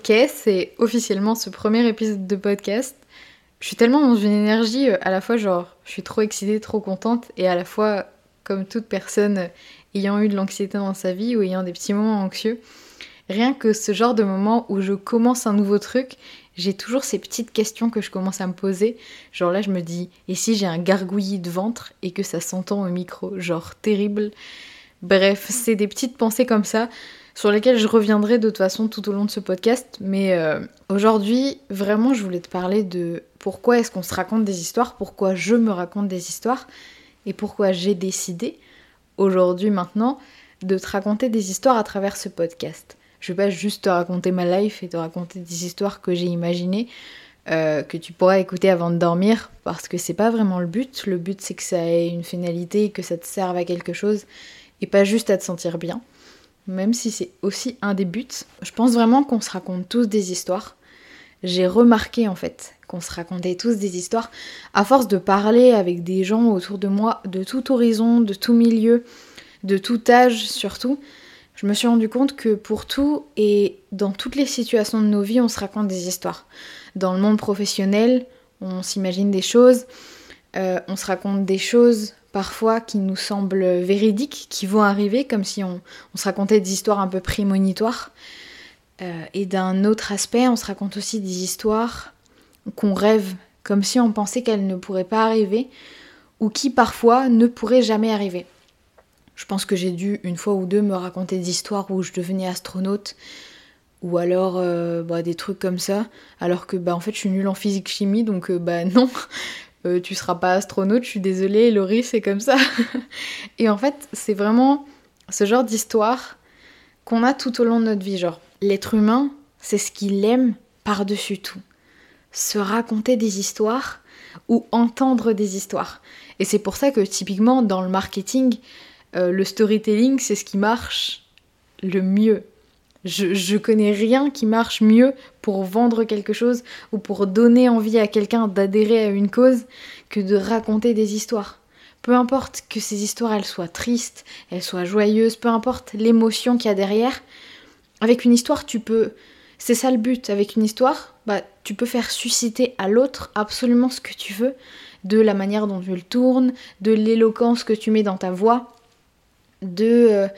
Ok, c'est officiellement ce premier épisode de podcast. Je suis tellement dans une énergie euh, à la fois genre je suis trop excitée, trop contente et à la fois comme toute personne euh, ayant eu de l'anxiété dans sa vie ou ayant des petits moments anxieux. Rien que ce genre de moment où je commence un nouveau truc, j'ai toujours ces petites questions que je commence à me poser. Genre là, je me dis, et si j'ai un gargouillis de ventre et que ça s'entend au micro? Genre terrible. Bref, c'est des petites pensées comme ça sur lesquelles je reviendrai de toute façon tout au long de ce podcast. Mais euh, aujourd'hui, vraiment, je voulais te parler de pourquoi est-ce qu'on se raconte des histoires, pourquoi je me raconte des histoires et pourquoi j'ai décidé aujourd'hui maintenant de te raconter des histoires à travers ce podcast. Je vais pas juste te raconter ma life et te raconter des histoires que j'ai imaginées, euh, que tu pourras écouter avant de dormir, parce que c'est pas vraiment le but. Le but c'est que ça ait une finalité, que ça te serve à quelque chose, et pas juste à te sentir bien. Même si c'est aussi un des buts. Je pense vraiment qu'on se raconte tous des histoires. J'ai remarqué en fait qu'on se racontait tous des histoires à force de parler avec des gens autour de moi de tout horizon, de tout milieu, de tout âge surtout je me suis rendu compte que pour tout et dans toutes les situations de nos vies, on se raconte des histoires. Dans le monde professionnel, on s'imagine des choses, euh, on se raconte des choses parfois qui nous semblent véridiques, qui vont arriver, comme si on, se racontait des histoires un peu prémonitoires. Euh, et d'un autre aspect, on se raconte aussi des histoires qu'on rêve, comme si on pensait qu'elles ne pourraient pas arriver, ou qui parfois ne pourraient jamais arriver. Je pense que j'ai dû une fois ou deux me raconter des histoires où je devenais astronaute ou alors euh, bah, des trucs comme ça, alors que bah en fait je suis nulle en physique chimie donc euh, bah non, euh, tu seras pas astronaute, je suis désolée, Laurie c'est comme ça. Et en fait c'est vraiment ce genre d'histoire qu'on a tout au long de notre vie, genre l'être humain c'est ce qu'il aime par-dessus tout, se raconter des histoires ou entendre des histoires. Et c'est pour ça que typiquement dans le marketing, euh, le storytelling, c'est ce qui marche le mieux. Je, connais rien qui marche mieux pour vendre quelque chose ou pour donner envie à quelqu'un d'adhérer à une cause que de raconter des histoires. Peu importe que ces histoires elles soient tristes, elles soient joyeuses, peu importe l'émotion qu'il y a derrière, avec une histoire tu peux c'est ça le but avec une histoire, bah tu peux faire susciter à l'autre absolument ce que tu veux, de la manière dont tu le tournes, de l'éloquence que tu mets dans ta voix, de euh,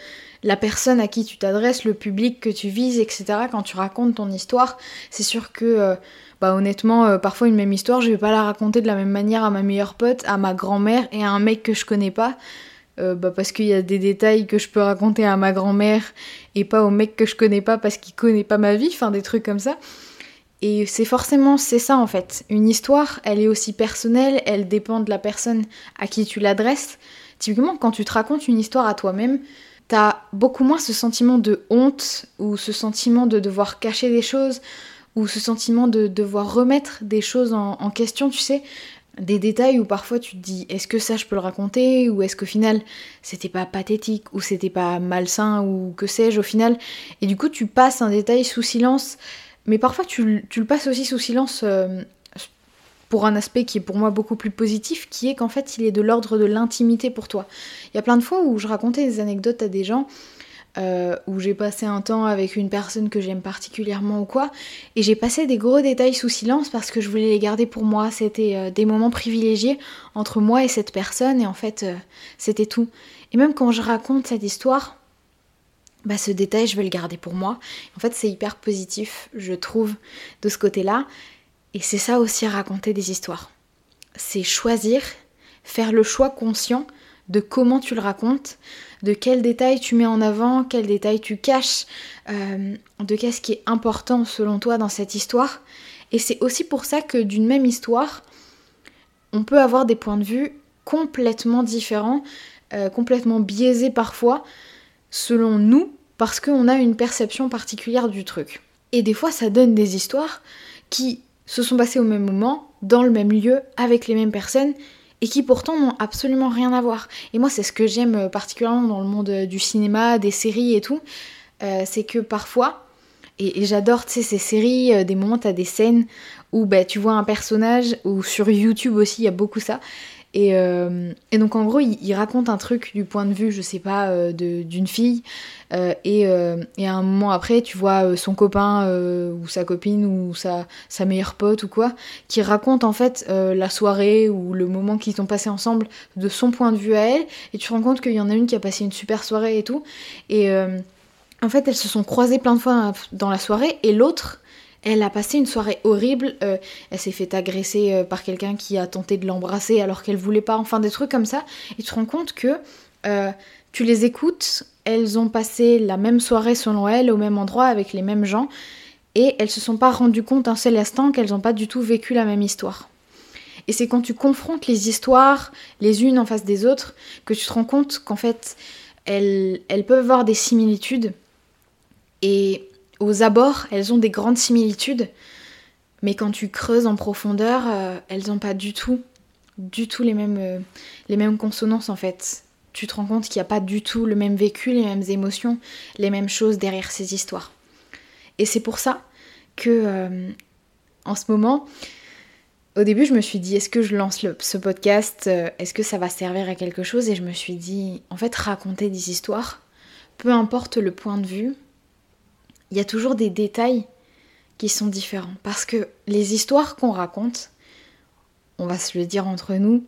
la personne à qui tu t'adresses, le public que tu vises, etc. Quand tu racontes ton histoire, c'est sûr que, euh, bah honnêtement, euh, parfois une même histoire, je vais pas la raconter de la même manière à ma meilleure pote, à ma grand-mère et à un mec que je connais pas. bah parce qu'il y a des détails que je peux raconter à ma grand-mère et pas au mec que je connais pas parce qu'il connaît pas ma vie, enfin des trucs comme ça. Et c'est forcément, c'est ça en fait. Une histoire, elle est aussi personnelle, elle dépend de la personne à qui tu l'adresses. Typiquement, quand tu te racontes une histoire à toi-même, t'as beaucoup moins ce sentiment de honte ou ce sentiment de devoir cacher des choses ou ce sentiment de devoir remettre des choses en, question, tu sais, des détails où parfois tu te dis est-ce que ça je peux le raconter ou est-ce qu'au final c'était pas pathétique ou c'était pas malsain ou que sais-je au final. Et du coup tu passes un détail sous silence mais parfois tu, le passes aussi sous silence euh, pour un aspect qui est pour moi beaucoup plus positif, qui est qu'en fait il est de l'ordre de l'intimité pour toi. Il y a plein de fois où je racontais des anecdotes à des gens, euh, où j'ai passé un temps avec une personne que j'aime particulièrement ou quoi, et j'ai passé des gros détails sous silence parce que je voulais les garder pour moi. C'était euh, des moments privilégiés entre moi et cette personne, et en fait euh, c'était tout. Et même quand je raconte cette histoire, bah, ce détail, je vais le garder pour moi. En fait, c'est hyper positif, je trouve, de ce côté-là. Et c'est ça aussi raconter des histoires. C'est choisir, faire le choix conscient de comment tu le racontes, de quels détails tu mets en avant, quels détails tu caches, euh, de qu'est-ce qui est important selon toi dans cette histoire. Et c'est aussi pour ça que d'une même histoire, on peut avoir des points de vue complètement différents, euh, complètement biaisés parfois, selon nous, parce qu'on a une perception particulière du truc. Et des fois, ça donne des histoires qui se sont passés au même moment, dans le même lieu, avec les mêmes personnes, et qui pourtant n'ont absolument rien à voir. Et moi, c'est ce que j'aime euh, particulièrement dans le monde euh, du cinéma, des séries et tout, euh, c'est que parfois, et, j'adore, tu sais, ces séries, des moments, t'as des scènes où bah, tu vois un personnage, ou sur YouTube aussi, il y a beaucoup ça, Et, euh, et donc en gros, il, raconte un truc du point de vue, je sais pas, euh, d'une fille. Euh, et, et, un moment après, tu vois son copain ou sa copine ou sa, sa meilleure pote ou quoi, qui raconte en fait la soirée ou le moment qu'ils ont passé ensemble de son point de vue à elle. Et tu te rends compte qu'il y en a une qui a passé une super soirée et tout. Et en fait, elles se sont croisées plein de fois dans la soirée et l'autre elle a passé une soirée horrible. Euh, elle s'est fait agresser euh, par quelqu'un qui a tenté de l'embrasser alors qu'elle voulait pas. Enfin, des trucs comme ça. Et tu te rends compte que euh, tu les écoutes. Elles ont passé la même soirée selon elles, au même endroit, avec les mêmes gens. Et elles se sont pas rendues compte un seul instant qu'elles n'ont pas du tout vécu la même histoire. Et c'est quand tu confrontes les histoires les unes en face des autres que tu te rends compte qu'en fait, elles, elles peuvent avoir des similitudes. Et aux abords, elles ont des grandes similitudes, mais quand tu creuses en profondeur, euh, elles n'ont pas du tout, du tout les mêmes, euh, les mêmes consonances en fait. Tu te rends compte qu'il n'y a pas du tout le même vécu, les mêmes émotions, les mêmes choses derrière ces histoires. Et c'est pour ça que, euh, en ce moment, au début, je me suis dit, est-ce que je lance ce podcast Est-ce que ça va servir à quelque chose? Et je me suis dit, en fait, raconter des histoires, peu importe le point de vue, il y a toujours des détails qui sont différents. Parce que les histoires qu'on raconte, on va se le dire entre nous,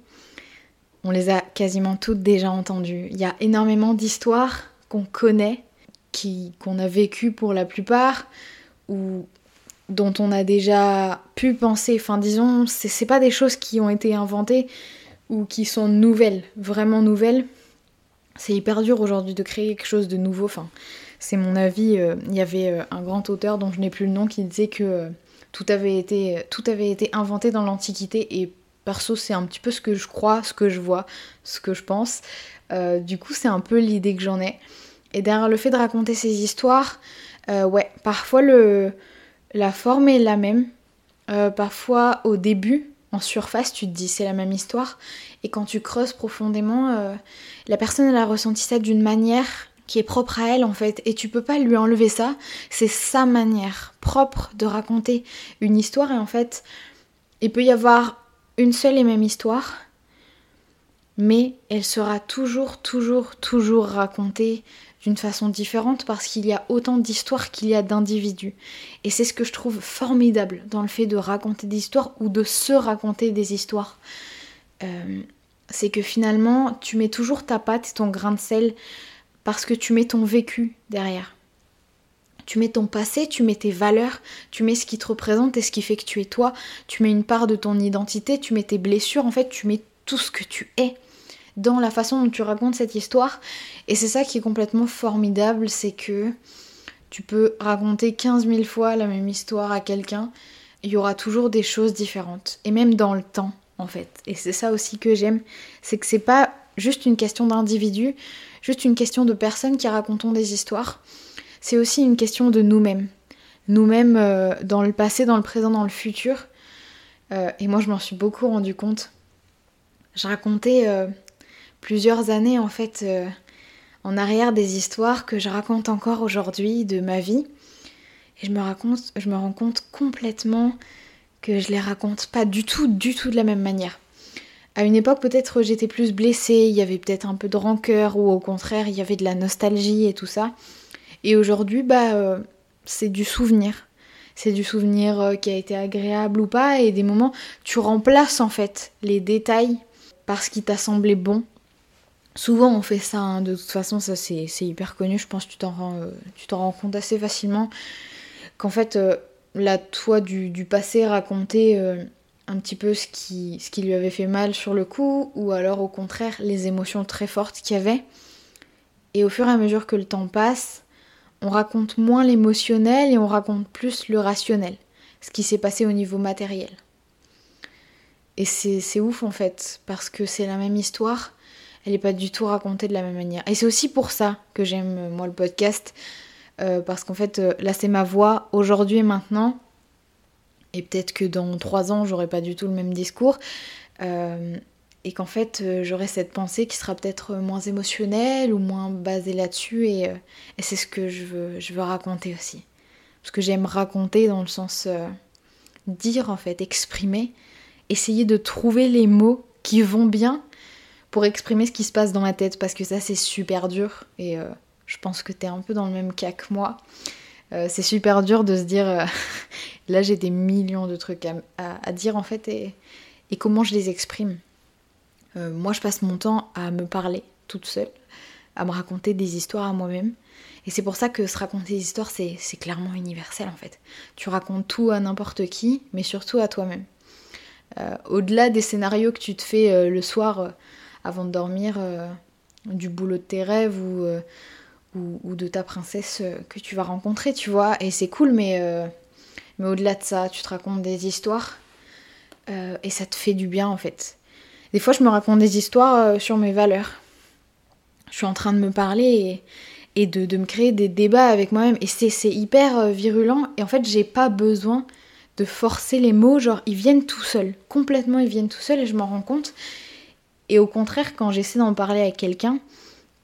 on les a quasiment toutes déjà entendues. Il y a énormément d'histoires qu'on connaît, qu'on a vécues pour la plupart, ou dont on a déjà pu penser. Enfin, disons, c'est pas des choses qui ont été inventées ou qui sont nouvelles, vraiment nouvelles. C'est hyper dur aujourd'hui de créer quelque chose de nouveau. Enfin, c'est mon avis. Euh, il y avait euh, un grand auteur dont je n'ai plus le nom qui disait que euh, tout avait été, tout avait été inventé dans l'Antiquité et perso c'est un petit peu ce que je crois, ce que je vois, ce que je pense. du coup c'est un peu l'idée que j'en ai. Et derrière le fait de raconter ces histoires, ouais, parfois le, la forme est la même. parfois au début, en surface, tu te dis c'est la même histoire. Et quand tu creuses profondément, la personne elle a ressenti ça d'une manière qui est propre à elle en fait. Et tu peux pas lui enlever ça, c'est sa manière propre de raconter une histoire. Et en fait il peut y avoir une seule et même histoire. Mais elle sera toujours toujours toujours racontée d'une façon différente parce qu'il y a autant d'histoires qu'il y a d'individus. Et c'est ce que je trouve formidable dans le fait de raconter des histoires ou de se raconter des histoires. Euh, c'est que finalement tu mets toujours ta patte ton grain de sel parce que tu mets ton vécu derrière. Tu mets ton passé, tu mets tes valeurs, tu mets ce qui te représente et ce qui fait que tu es toi, tu mets une part de ton identité, tu mets tes blessures, en fait tu mets tout ce que tu es dans la façon dont tu racontes cette histoire. Et c'est ça qui est complètement formidable, c'est que tu peux raconter 15 000 fois la même histoire à quelqu'un, il y aura toujours des choses différentes. Et même dans le temps, en fait. Et c'est ça aussi que j'aime, c'est que c'est pas juste une question d'individu, juste une question de personnes qui racontons des histoires. C'est aussi une question de nous-mêmes. Nous-mêmes euh, dans le passé, dans le présent, dans le futur. Euh, et moi, je m'en suis beaucoup rendu compte. Je racontais euh, plusieurs années, en fait, en arrière des histoires que je raconte encore aujourd'hui de ma vie. Et je me, raconte, je me rends compte complètement que je les raconte pas du tout, du tout de la même manière. À une époque, peut-être j'étais plus blessée, il y avait peut-être un peu de rancœur, ou au contraire, il y avait de la nostalgie et tout ça. Et aujourd'hui, bah, euh, c'est du souvenir. C'est du souvenir euh, qui a été agréable ou pas, et des moments, tu remplaces en fait les détails par ce qui t'a semblé bon. Souvent on fait ça, hein. de toute façon ça c'est hyper connu, je pense tu t'en rends, euh, rends, compte assez facilement. Qu'en fait, la toi du, du passé raconté un petit peu ce qui, ce qui lui avait fait mal sur le coup, ou alors au contraire les émotions très fortes qu'il y avait. Et au fur et à mesure que le temps passe, on raconte moins l'émotionnel et on raconte plus le rationnel, ce qui s'est passé au niveau matériel. Et c'est ouf en fait, parce que c'est la même histoire, elle n'est pas du tout racontée de la même manière. Et c'est aussi pour ça que j'aime moi le podcast, euh, parce qu'en fait euh, là c'est ma voix aujourd'hui et maintenant, et peut-être que dans trois ans, j'aurai pas du tout le même discours. Euh, et qu'en fait, euh, j'aurai cette pensée qui sera peut-être moins émotionnelle ou moins basée là-dessus. Et, euh, et c'est ce que je veux, je veux raconter aussi. Parce que j'aime raconter dans le sens dire, en fait, exprimer, essayer de trouver les mots qui vont bien pour exprimer ce qui se passe dans ma tête parce que ça c'est super dur et je pense que t'es un peu dans le même cas que moi. Euh, c'est super dur de se dire euh, là j'ai des millions de trucs à, dire en fait et, comment je les exprime. moi je passe mon temps à me parler toute seule, à me raconter des histoires à moi-même. Et c'est pour ça que se raconter des histoires, c'est clairement universel en fait. Tu racontes tout à n'importe qui, mais surtout à toi-même. Euh, au-delà des scénarios que tu te fais euh, le soir euh, avant de dormir, du boulot de tes rêves ou, ou, de ta princesse que tu vas rencontrer, tu vois. Et c'est cool, mais, mais au-delà de ça, tu te racontes des histoires et ça te fait du bien en fait. Des fois, je me raconte des histoires sur mes valeurs. Je suis en train de me parler et, de, de, me créer des débats avec moi-même. Et c'est hyper virulent. Et en fait, j'ai pas besoin de forcer les mots, genre ils viennent tout seuls, complètement ils viennent tout seuls et je m'en rends compte. Et au contraire, quand j'essaie d'en parler avec quelqu'un,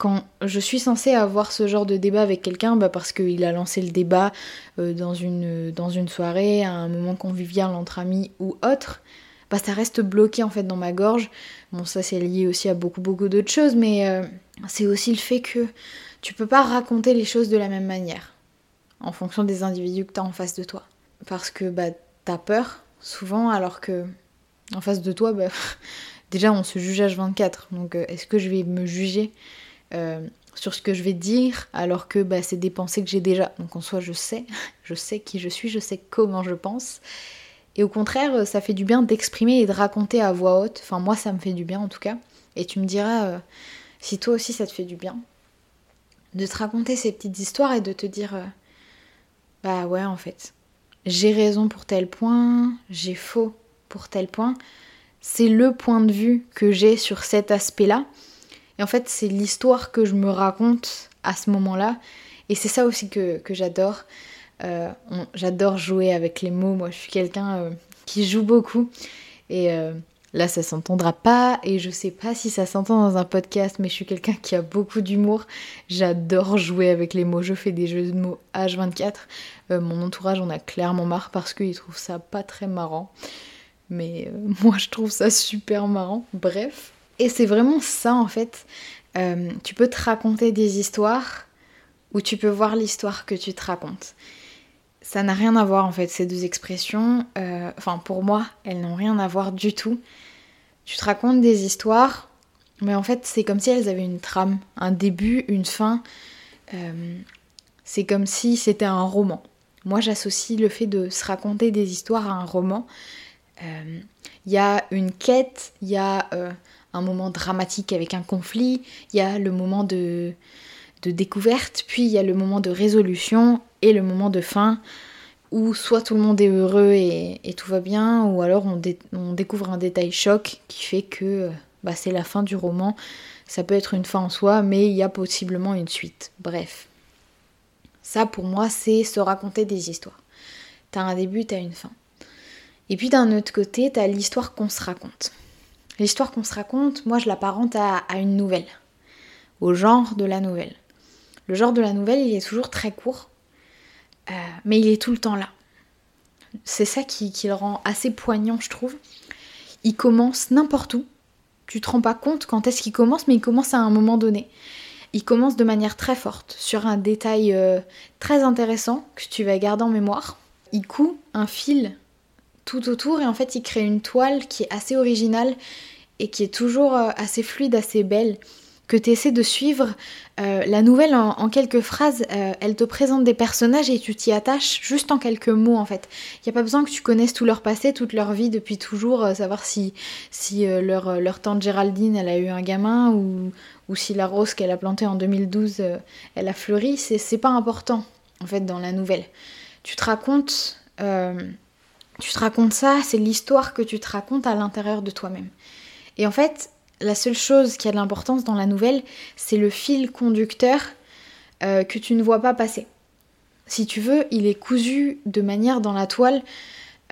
quand je suis censée avoir ce genre de débat avec quelqu'un, bah parce qu'il a lancé le débat euh, dans, une, soirée, à un moment convivial entre amis ou autre, bah ça reste bloqué en fait dans ma gorge. Bon, ça c'est lié aussi à beaucoup beaucoup d'autres choses, mais euh, c'est aussi le fait que tu peux pas raconter les choses de la même manière en fonction des individus que tu as en face de toi parce que bah, t'as peur souvent alors que en face de toi, bah, déjà on se juge H24. Donc euh, est-ce que je vais me juger? Euh, sur ce que je vais dire alors que bah, c'est des pensées que j'ai déjà. Donc en soi je sais, je sais qui je suis, je sais comment je pense. Et au contraire, ça fait du bien d'exprimer et de raconter à voix haute. Enfin moi ça me fait du bien en tout cas. Et tu me diras euh, si toi aussi ça te fait du bien. De te raconter ces petites histoires et de te dire bah ouais en fait j'ai raison pour tel point, j'ai faux pour tel point. C'est le point de vue que j'ai sur cet aspect-là. Et en fait, c'est l'histoire que je me raconte à ce moment-là. Et c'est ça aussi que, j'adore. Euh, j'adore jouer avec les mots. Moi, je suis quelqu'un euh, qui joue beaucoup. Et euh, Là, ça s'entendra pas et je sais pas si ça s'entend dans un podcast, mais je suis quelqu'un qui a beaucoup d'humour. J'adore jouer avec les mots. Je fais des jeux de mots H24. Euh, mon entourage en a clairement marre parce qu'il trouve ça pas très marrant. Mais moi, je trouve ça super marrant. Bref. Et c'est vraiment ça en fait. Euh, tu peux te raconter des histoires ou tu peux voir l'histoire que tu te racontes ça n'a rien à voir en fait, ces deux expressions. Euh, enfin, pour moi, elles n'ont rien à voir du tout. Tu te racontes des histoires, mais en fait, c'est comme si elles avaient une trame, un début, une fin. Euh, c'est comme si c'était un roman. Moi, j'associe le fait de se raconter des histoires à un roman. Il y a une quête, il y a un moment dramatique avec un conflit, il y a le moment de, de découverte, puis il y a le moment de résolution et le moment de fin où soit tout le monde est heureux et, tout va bien, ou alors on, découvre un détail choc qui fait que bah, c'est la fin du roman. Ça peut être une fin en soi, mais il y a possiblement une suite. Bref. Ça pour moi c'est se raconter des histoires. T'as un début, t'as une fin. Et puis d'un autre côté, t'as l'histoire qu'on se raconte. L'histoire qu'on se raconte, moi je l'apparente à, à une nouvelle, au genre de la nouvelle. Le genre de la nouvelle, il est toujours très court, euh, mais il est tout le temps là. C'est ça qui, le rend assez poignant, je trouve. Il commence n'importe où. Tu te rends pas compte quand est-ce qu'il commence, mais il commence à un moment donné. Il commence de manière très forte, sur un détail euh, très intéressant que tu vas garder en mémoire. Il coud un fil tout autour et en fait il crée une toile qui est assez originale et qui est toujours euh, assez fluide, assez belle que tu essaies de suivre. Euh, la nouvelle, en, quelques phrases, euh, elle te présente des personnages et tu t'y attaches juste en quelques mots en fait. Il n'y a pas besoin que tu connaisses tout leur passé, toute leur vie depuis toujours, savoir si, si leur, leur, tante Géraldine, elle a eu un gamin ou, ou si la rose qu'elle a plantée en 2012, elle a fleuri. C'est pas important en fait dans la nouvelle. Tu te racontes... tu te racontes ça, c'est l'histoire que tu te racontes à l'intérieur de toi-même. Et en fait, la seule chose qui a de l'importance dans la nouvelle, c'est le fil conducteur euh, que tu ne vois pas passer. Si tu veux, il est cousu de manière dans la toile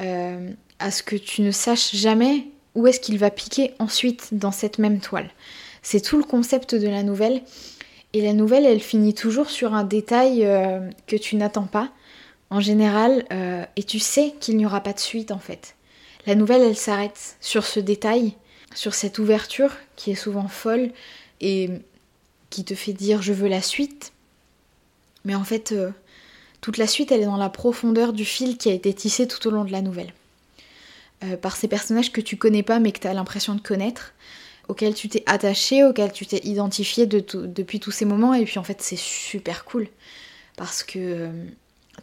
euh, à ce que tu ne saches jamais où est-ce qu'il va piquer ensuite dans cette même toile. C'est tout le concept de la nouvelle. Et la nouvelle, elle finit toujours sur un détail euh, que tu n'attends pas, en général, et tu sais qu'il n'y aura pas de suite en fait. La nouvelle, elle s'arrête sur ce détail sur cette ouverture qui est souvent folle et qui te fait dire je veux la suite. Mais en fait, euh, toute la suite, elle est dans la profondeur du fil qui a été tissé tout au long de la nouvelle. Euh, par ces personnages que tu connais pas mais que tu as l'impression de connaître, auxquels tu t'es attaché, auxquels tu t'es identifié depuis tous ces moments. Et puis en fait, c'est super cool parce que euh,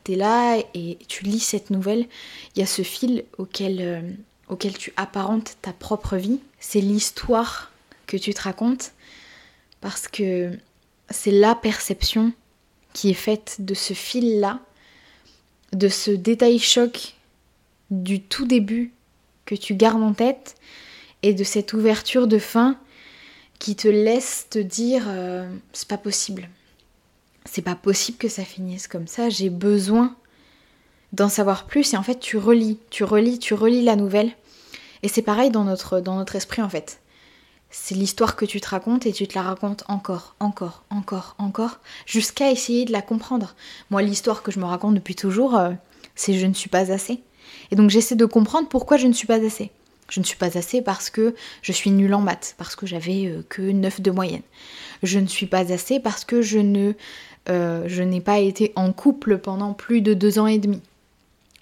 tu es là et tu lis cette nouvelle. Il y a ce fil auquel, auquel tu apparentes ta propre vie. C'est l'histoire que tu te racontes parce que c'est la perception qui est faite de ce fil-là, de ce détail choc du tout début que tu gardes en tête et de cette ouverture de fin qui te laisse te dire euh, c'est pas possible. C'est pas possible que ça finisse comme ça, j'ai besoin d'en savoir plus et en fait tu relis, tu relis, tu relis la nouvelle et c'est pareil dans notre, dans notre esprit en fait c'est l'histoire que tu te racontes et tu te la racontes encore, encore, encore, encore, jusqu'à essayer de la comprendre. Moi, l'histoire que je me raconte depuis toujours, euh, c'est je ne suis pas assez. Et donc j'essaie de comprendre pourquoi je ne suis pas assez. Je ne suis pas assez parce que je suis nulle en maths, parce que j'avais euh, que 9 de moyenne. Je ne suis pas assez parce que je ne euh, je n'ai pas été en couple pendant plus de deux ans et demi.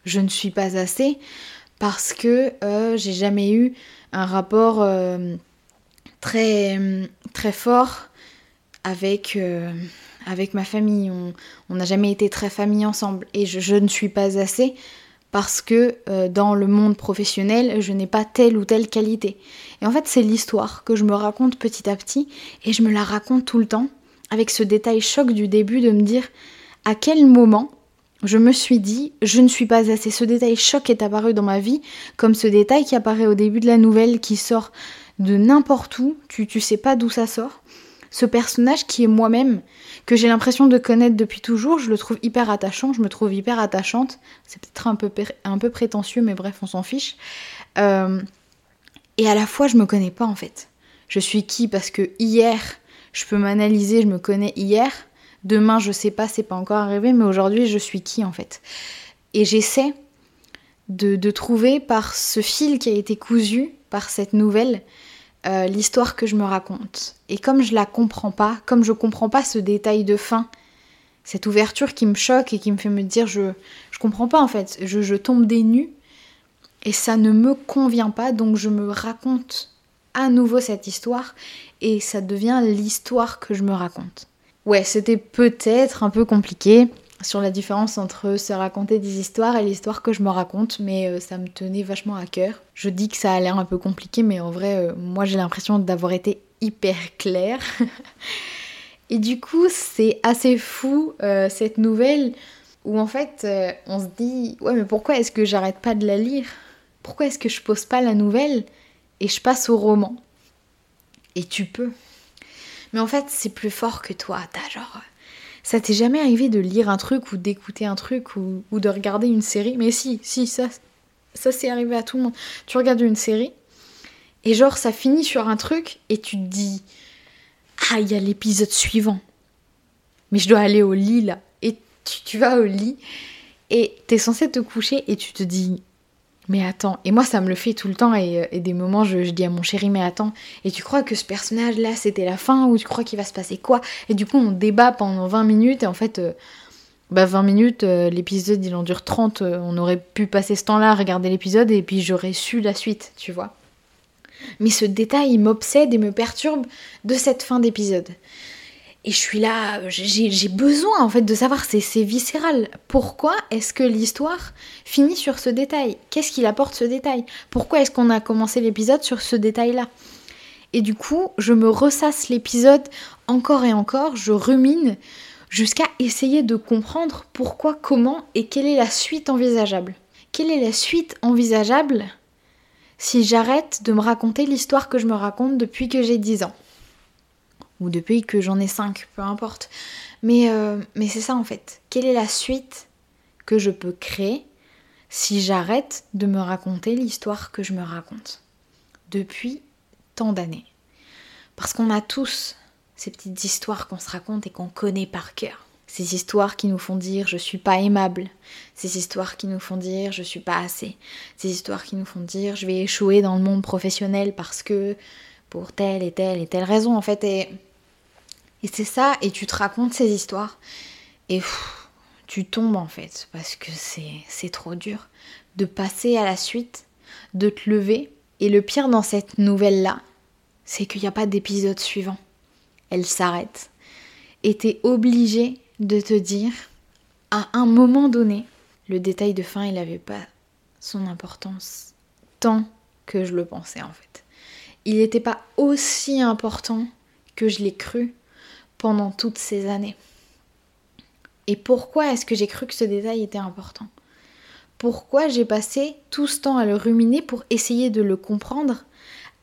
Je ne suis pas assez parce que j'ai jamais eu un rapport très, très fort avec, euh, ma famille. On n'a jamais été très famille ensemble et je, ne suis pas assez parce que euh, dans le monde professionnel, je n'ai pas telle ou telle qualité. Et en fait, c'est l'histoire que je me raconte petit à petit et je me la raconte tout le temps avec ce détail choc du début de me dire à quel moment je me suis dit je ne suis pas assez. Ce détail choc est apparu dans ma vie comme ce détail qui apparaît au début de la nouvelle qui sort de n'importe où, tu, tu sais pas d'où ça sort. Ce personnage qui est moi-même, que j'ai l'impression de connaître depuis toujours, je le trouve hyper attachant, je me trouve hyper attachante. C'est peut-être un peu, un peu prétentieux, mais bref, on s'en fiche. Euh, et à la fois, je me connais pas en fait. Je suis qui Parce que hier, je peux m'analyser, je me connais hier. Demain, je sais pas, c'est pas encore arrivé, mais aujourd'hui, je suis qui en fait Et j'essaie de, trouver par ce fil qui a été cousu par cette nouvelle euh, l'histoire que je me raconte. Et comme je la comprends pas, comme je comprends pas ce détail de fin, cette ouverture qui me choque et qui me fait me dire je je comprends pas en fait, je, je tombe des nues et ça ne me convient pas donc je me raconte à nouveau cette histoire et ça devient l'histoire que je me raconte. Ouais, c'était peut-être un peu compliqué, sur la différence entre se raconter des histoires et l'histoire que je me raconte, mais euh, ça me tenait vachement à cœur. Je dis que ça a l'air un peu compliqué, mais en vrai, euh, moi j'ai l'impression d'avoir été hyper claire. et du coup, c'est assez fou euh, cette nouvelle où en fait on se dit Ouais, mais pourquoi est-ce que j'arrête pas de la lire? Pourquoi est-ce que je pose pas la nouvelle et je passe au roman? Et tu peux. Mais en fait, c'est plus fort que toi. T'as genre ça t'est jamais arrivé de lire un truc ou d'écouter un truc ou, de regarder une série? Mais si, si, ça, ça c'est arrivé à tout le monde. Tu regardes une série et genre ça finit sur un truc et tu te dis Ah, il y a l'épisode suivant. Mais je dois aller au lit là. Et tu, tu vas au lit et t'es censé te coucher et tu te dis mais attends, et moi ça me le fait tout le temps, et, euh, des moments je, dis à mon chéri, mais attends, et tu crois que ce personnage là c'était la fin, ou tu crois qu'il va se passer quoi? Et du coup on débat pendant 20 minutes, et en fait, euh, bah 20 minutes, euh, l'épisode il en dure 30, on aurait pu passer ce temps-là à regarder l'épisode, et puis j'aurais su la suite, tu vois. Mais ce détail il m'obsède et me perturbe de cette fin d'épisode. Et je suis là, j'ai besoin en fait de savoir, c'est viscéral. Pourquoi est-ce que l'histoire finit sur ce détail? Qu'est-ce qu'il apporte ce détail? Pourquoi est-ce qu'on a commencé l'épisode sur ce détail-là? Et du coup, je me ressasse l'épisode encore et encore, je rumine jusqu'à essayer de comprendre pourquoi, comment et quelle est la suite envisageable. Quelle est la suite envisageable si j'arrête de me raconter l'histoire que je me raconte depuis que j'ai 10 ans? Ou depuis que j'en ai 5, peu importe. Mais, euh, mais c'est ça en fait. Quelle est la suite que je peux créer si j'arrête de me raconter l'histoire que je me raconte depuis tant d'années? Parce qu'on a tous ces petites histoires qu'on se raconte et qu'on connaît par cœur. Ces histoires qui nous font dire je suis pas aimable. Ces histoires qui nous font dire je suis pas assez. Ces histoires qui nous font dire je vais échouer dans le monde professionnel parce que pour telle et telle et telle raison en fait. Et, et c'est ça, et tu te racontes ces histoires. Et tu tombes en fait parce que c'est trop dur de passer à la suite, de te lever. Et le pire dans cette nouvelle-là, c'est qu'il n'y a pas d'épisode suivant. Elle s'arrête. Et t'es obligé de te dire, à un moment donné, le détail de fin, il n'avait pas son importance tant que je le pensais en fait. Il n'était pas aussi important que je l'ai cru toutes ces années. Et pourquoi est-ce que j'ai cru que ce détail était important? Pourquoi j'ai passé tout ce temps à le ruminer pour essayer de le comprendre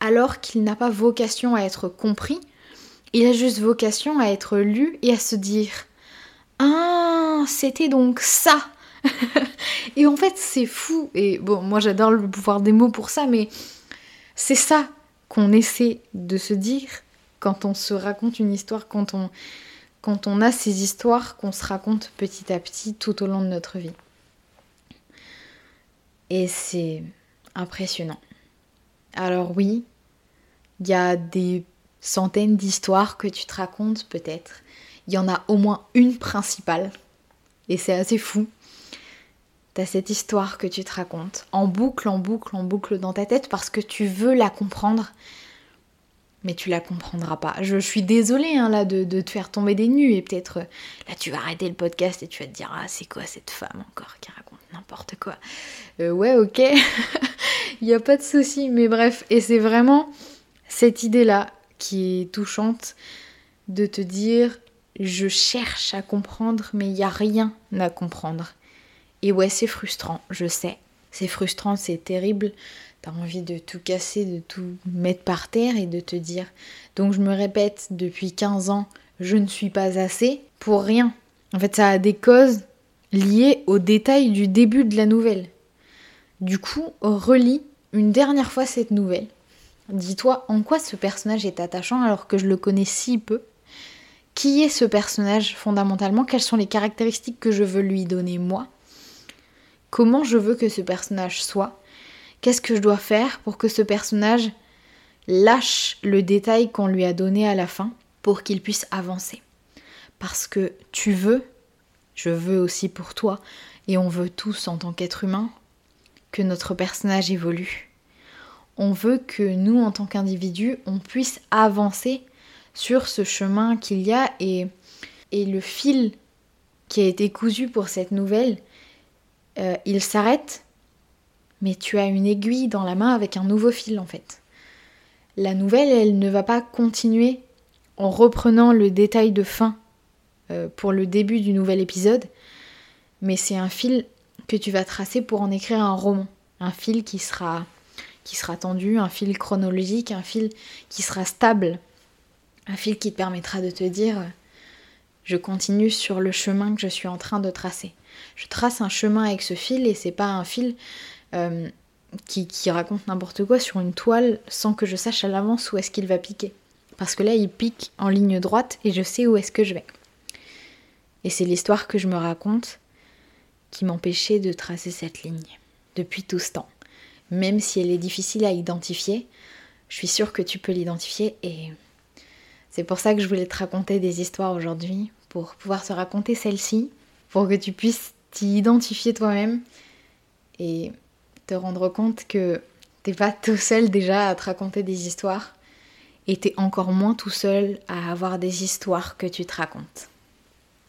alors qu'il n'a pas vocation à être compris? Il a juste vocation à être lu et à se dire Ah, c'était donc ça Et en fait, c'est fou. Et bon, moi j'adore le pouvoir des mots pour ça, mais c'est ça qu'on essaie de se dire quand on se raconte une histoire, quand on, quand on a ces histoires qu'on se raconte petit à petit tout au long de notre vie. Et c'est impressionnant. Alors oui, il y a des centaines d'histoires que tu te racontes peut-être. Il y en a au moins une principale. Et c'est assez fou. T'as cette histoire que tu te racontes en boucle, en boucle, en boucle dans ta tête parce que tu veux la comprendre mais tu la comprendras pas. Je, suis désolée hein, là de, te faire tomber des nues et peut-être euh, là tu vas arrêter le podcast et tu vas te dire ah c'est quoi cette femme encore qui raconte n'importe quoi. Euh, ouais ok, il n'y a pas de souci mais bref et c'est vraiment cette idée là qui est touchante de te dire je cherche à comprendre mais il n'y a rien à comprendre. Et ouais c'est frustrant, je sais. C'est frustrant, c'est terrible T'as envie de tout casser, de tout mettre par terre et de te dire. Donc je me répète depuis 15 ans, je ne suis pas assez pour rien. En fait, ça a des causes liées aux détails du début de la nouvelle. Du coup, relis une dernière fois cette nouvelle. Dis-toi en quoi ce personnage est attachant alors que je le connais si peu. Qui est ce personnage fondamentalement? Quelles sont les caractéristiques que je veux lui donner moi? Comment je veux que ce personnage soit? Qu'est-ce que je dois faire pour que ce personnage lâche le détail qu'on lui a donné à la fin pour qu'il puisse avancer? Parce que tu veux, je veux aussi pour toi, et on veut tous en tant qu'être humain, que notre personnage évolue. On veut que nous, en tant qu'individus, on puisse avancer sur ce chemin qu'il y a et, et le fil qui a été cousu pour cette nouvelle, euh, il s'arrête mais tu as une aiguille dans la main avec un nouveau fil en fait. La nouvelle, elle ne va pas continuer en reprenant le détail de fin euh, pour le début du nouvel épisode, mais c'est un fil que tu vas tracer pour en écrire un roman, un fil qui sera qui sera tendu, un fil chronologique, un fil qui sera stable, un fil qui te permettra de te dire je continue sur le chemin que je suis en train de tracer. Je trace un chemin avec ce fil et c'est pas un fil euh, qui, raconte n'importe quoi sur une toile sans que je sache à l'avance où est-ce qu'il va piquer. Parce que là, il pique en ligne droite et je sais où est-ce que je vais. Et c'est l'histoire que je me raconte qui m'empêchait de tracer cette ligne depuis tout ce temps. Même si elle est difficile à identifier, je suis sûre que tu peux l'identifier et c'est pour ça que je voulais te raconter des histoires aujourd'hui, pour pouvoir te raconter celle-ci, pour que tu puisses t'y identifier toi-même et te rendre compte que t'es pas tout seul déjà à te raconter des histoires et t'es encore moins tout seul à avoir des histoires que tu te racontes.